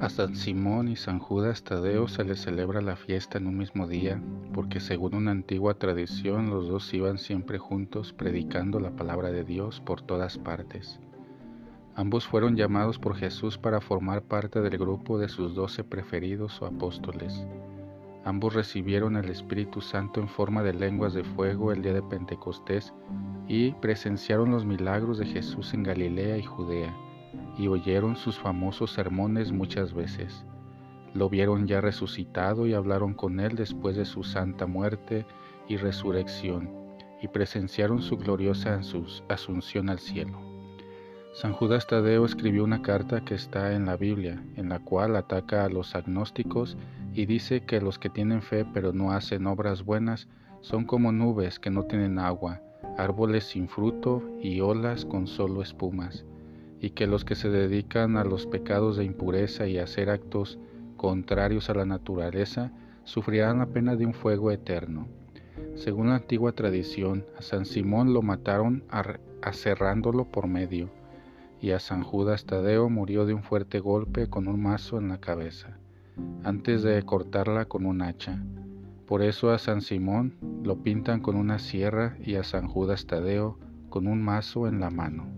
A San Simón y San Judas Tadeo se les celebra la fiesta en un mismo día, porque según una antigua tradición los dos iban siempre juntos predicando la palabra de Dios por todas partes. Ambos fueron llamados por Jesús para formar parte del grupo de sus doce preferidos o apóstoles. Ambos recibieron el Espíritu Santo en forma de lenguas de fuego el día de Pentecostés y presenciaron los milagros de Jesús en Galilea y Judea y oyeron sus famosos sermones muchas veces. Lo vieron ya resucitado y hablaron con él después de su santa muerte y resurrección, y presenciaron su gloriosa asunción al cielo. San Judas Tadeo escribió una carta que está en la Biblia, en la cual ataca a los agnósticos y dice que los que tienen fe pero no hacen obras buenas son como nubes que no tienen agua, árboles sin fruto y olas con solo espumas y que los que se dedican a los pecados de impureza y a hacer actos contrarios a la naturaleza sufrirán la pena de un fuego eterno. Según la antigua tradición, a San Simón lo mataron aserrándolo por medio, y a San Judas Tadeo murió de un fuerte golpe con un mazo en la cabeza, antes de cortarla con un hacha. Por eso a San Simón lo pintan con una sierra y a San Judas Tadeo con un mazo en la mano.